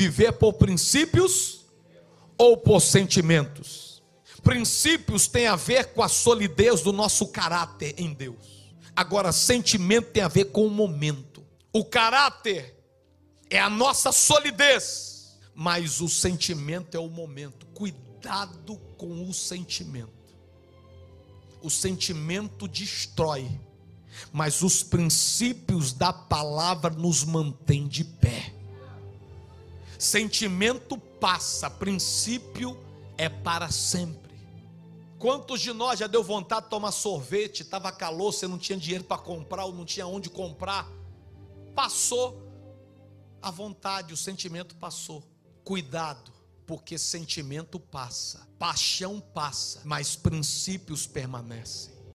Viver por princípios ou por sentimentos? Princípios tem a ver com a solidez do nosso caráter em Deus. Agora, sentimento tem a ver com o momento. O caráter é a nossa solidez, mas o sentimento é o momento. Cuidado com o sentimento. O sentimento destrói, mas os princípios da palavra nos mantêm de pé. Sentimento passa, princípio é para sempre. Quantos de nós já deu vontade de tomar sorvete, estava calor, você não tinha dinheiro para comprar ou não tinha onde comprar? Passou a vontade, o sentimento passou. Cuidado, porque sentimento passa, paixão passa, mas princípios permanecem.